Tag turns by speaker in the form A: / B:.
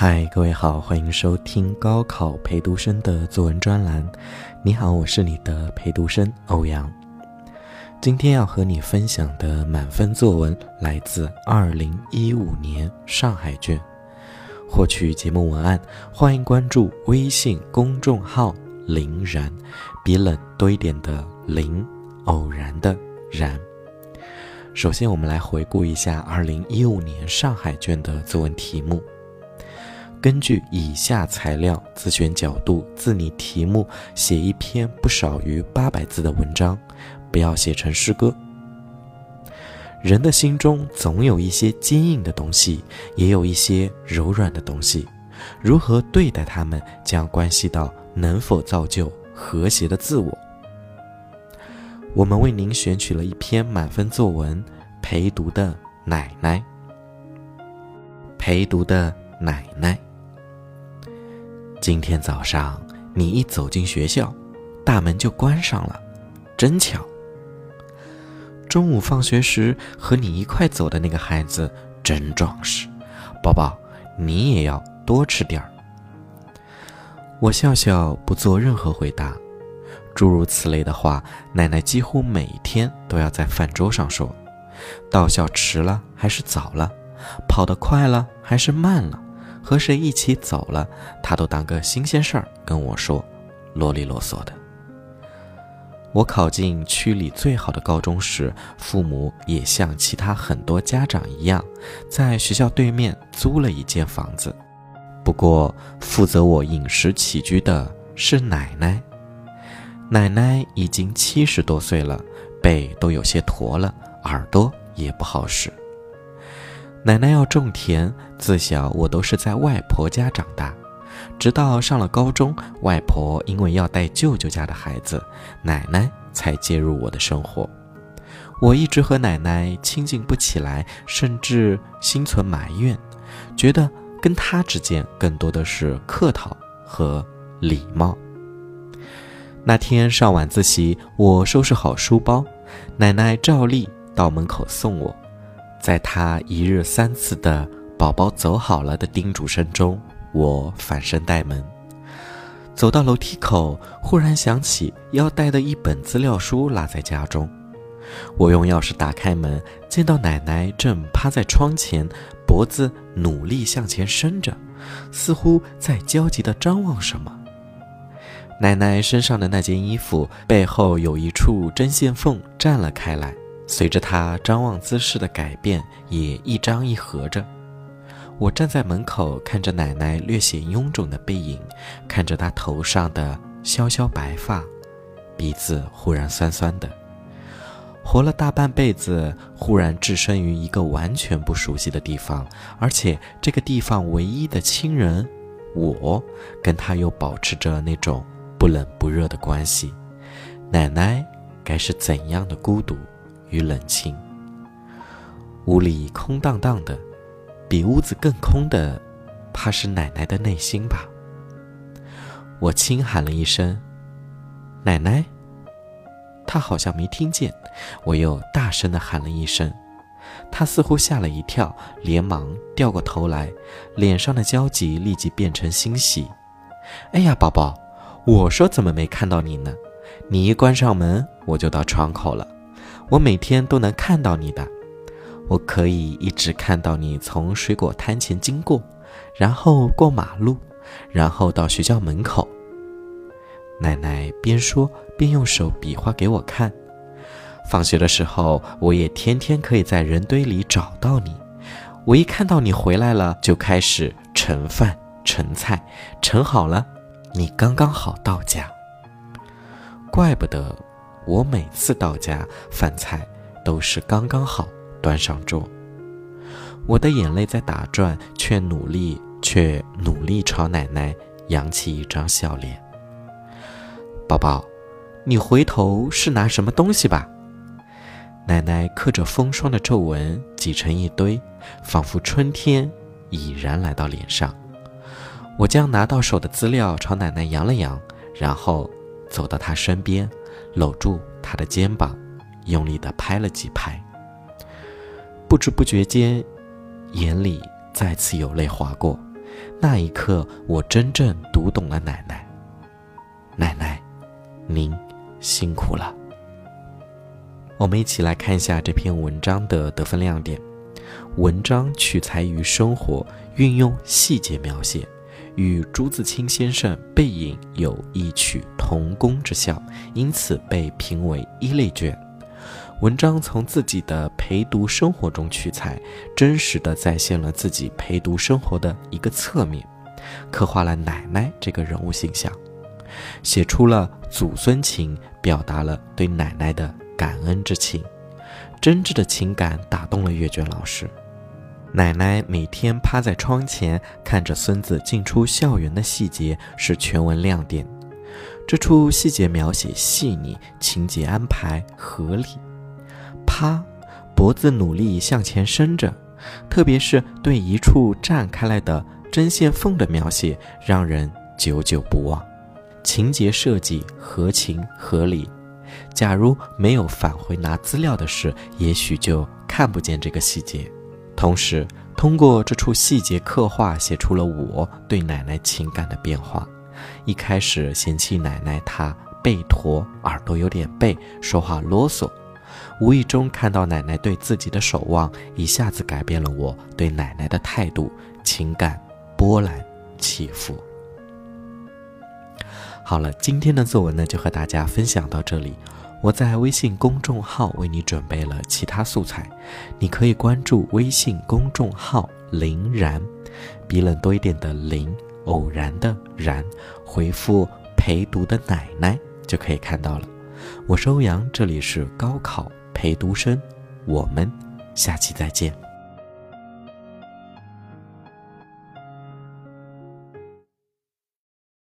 A: 嗨，各位好，欢迎收听高考陪读生的作文专栏。你好，我是你的陪读生欧阳。今天要和你分享的满分作文来自二零一五年上海卷。获取节目文案，欢迎关注微信公众号“林然”，比冷多一点的林，偶然的然。首先，我们来回顾一下二零一五年上海卷的作文题目。根据以下材料自选角度自拟题目，写一篇不少于八百字的文章，不要写成诗歌。人的心中总有一些坚硬的东西，也有一些柔软的东西，如何对待他们，将关系到能否造就和谐的自我。我们为您选取了一篇满分作文，陪读的奶奶。陪读的奶奶。今天早上你一走进学校，大门就关上了，真巧。中午放学时和你一块走的那个孩子真壮实，宝宝，你也要多吃点儿。我笑笑不做任何回答，诸如此类的话，奶奶几乎每天都要在饭桌上说。到校迟了还是早了，跑得快了还是慢了。和谁一起走了，他都当个新鲜事儿跟我说，啰里啰嗦的。我考进区里最好的高中时，父母也像其他很多家长一样，在学校对面租了一间房子。不过，负责我饮食起居的是奶奶。奶奶已经七十多岁了，背都有些驼了，耳朵也不好使。奶奶要种田，自小我都是在外婆家长大，直到上了高中，外婆因为要带舅舅家的孩子，奶奶才介入我的生活。我一直和奶奶亲近不起来，甚至心存埋怨，觉得跟她之间更多的是客套和礼貌。那天上晚自习，我收拾好书包，奶奶照例到门口送我。在他一日三次的“宝宝走好了”的叮嘱声中，我反身带门，走到楼梯口，忽然想起要带的一本资料书落在家中。我用钥匙打开门，见到奶奶正趴在窗前，脖子努力向前伸着，似乎在焦急地张望什么。奶奶身上的那件衣服背后有一处针线缝绽了开来。随着他张望姿势的改变，也一张一合着。我站在门口，看着奶奶略显臃肿的背影，看着她头上的萧萧白发，鼻子忽然酸酸的。活了大半辈子，忽然置身于一个完全不熟悉的地方，而且这个地方唯一的亲人，我，跟他又保持着那种不冷不热的关系。奶奶该是怎样的孤独？与冷清，屋里空荡荡的，比屋子更空的，怕是奶奶的内心吧。我轻喊了一声：“奶奶。”她好像没听见，我又大声的喊了一声，她似乎吓了一跳，连忙掉过头来，脸上的焦急立即变成欣喜。“哎呀，宝宝，我说怎么没看到你呢？你一关上门，我就到窗口了。”我每天都能看到你的，我可以一直看到你从水果摊前经过，然后过马路，然后到学校门口。奶奶边说边用手比划给我看。放学的时候，我也天天可以在人堆里找到你。我一看到你回来了，就开始盛饭盛菜，盛好了，你刚刚好到家。怪不得。我每次到家，饭菜都是刚刚好端上桌。我的眼泪在打转，却努力却努力朝奶奶扬起一张笑脸。宝宝，你回头是拿什么东西吧？奶奶刻着风霜的皱纹挤成一堆，仿佛春天已然来到脸上。我将拿到手的资料朝奶奶扬了扬，然后走到她身边。搂住他的肩膀，用力地拍了几拍。不知不觉间，眼里再次有泪划过，那一刻，我真正读懂了奶奶。奶奶，您辛苦了。我们一起来看一下这篇文章的得分亮点。文章取材于生活，运用细节描写，与朱自清先生《背影》有异曲同工之效，因此被评为一类卷。文章从自己的陪读生活中取材，真实的再现了自己陪读生活的一个侧面，刻画了奶奶这个人物形象，写出了祖孙情，表达了对奶奶的感恩之情。真挚的情感打动了阅卷老师。奶奶每天趴在窗前看着孙子进出校园的细节是全文亮点。这处细节描写细腻，情节安排合理。趴，脖子努力向前伸着，特别是对一处绽开来的针线缝的描写，让人久久不忘。情节设计合情合理。假如没有返回拿资料的事，也许就看不见这个细节。同时，通过这处细节刻画，写出了我对奶奶情感的变化。一开始嫌弃奶奶她背驼，耳朵有点背，说话啰嗦，无意中看到奶奶对自己的守望，一下子改变了我对奶奶的态度，情感波澜起伏。好了，今天的作文呢，就和大家分享到这里。我在微信公众号为你准备了其他素材，你可以关注微信公众号“林然”，比冷多一点的“林”，偶然的“然”，回复“陪读的奶奶”就可以看到了。我是欧阳，这里是高考陪读生，我们下期再见。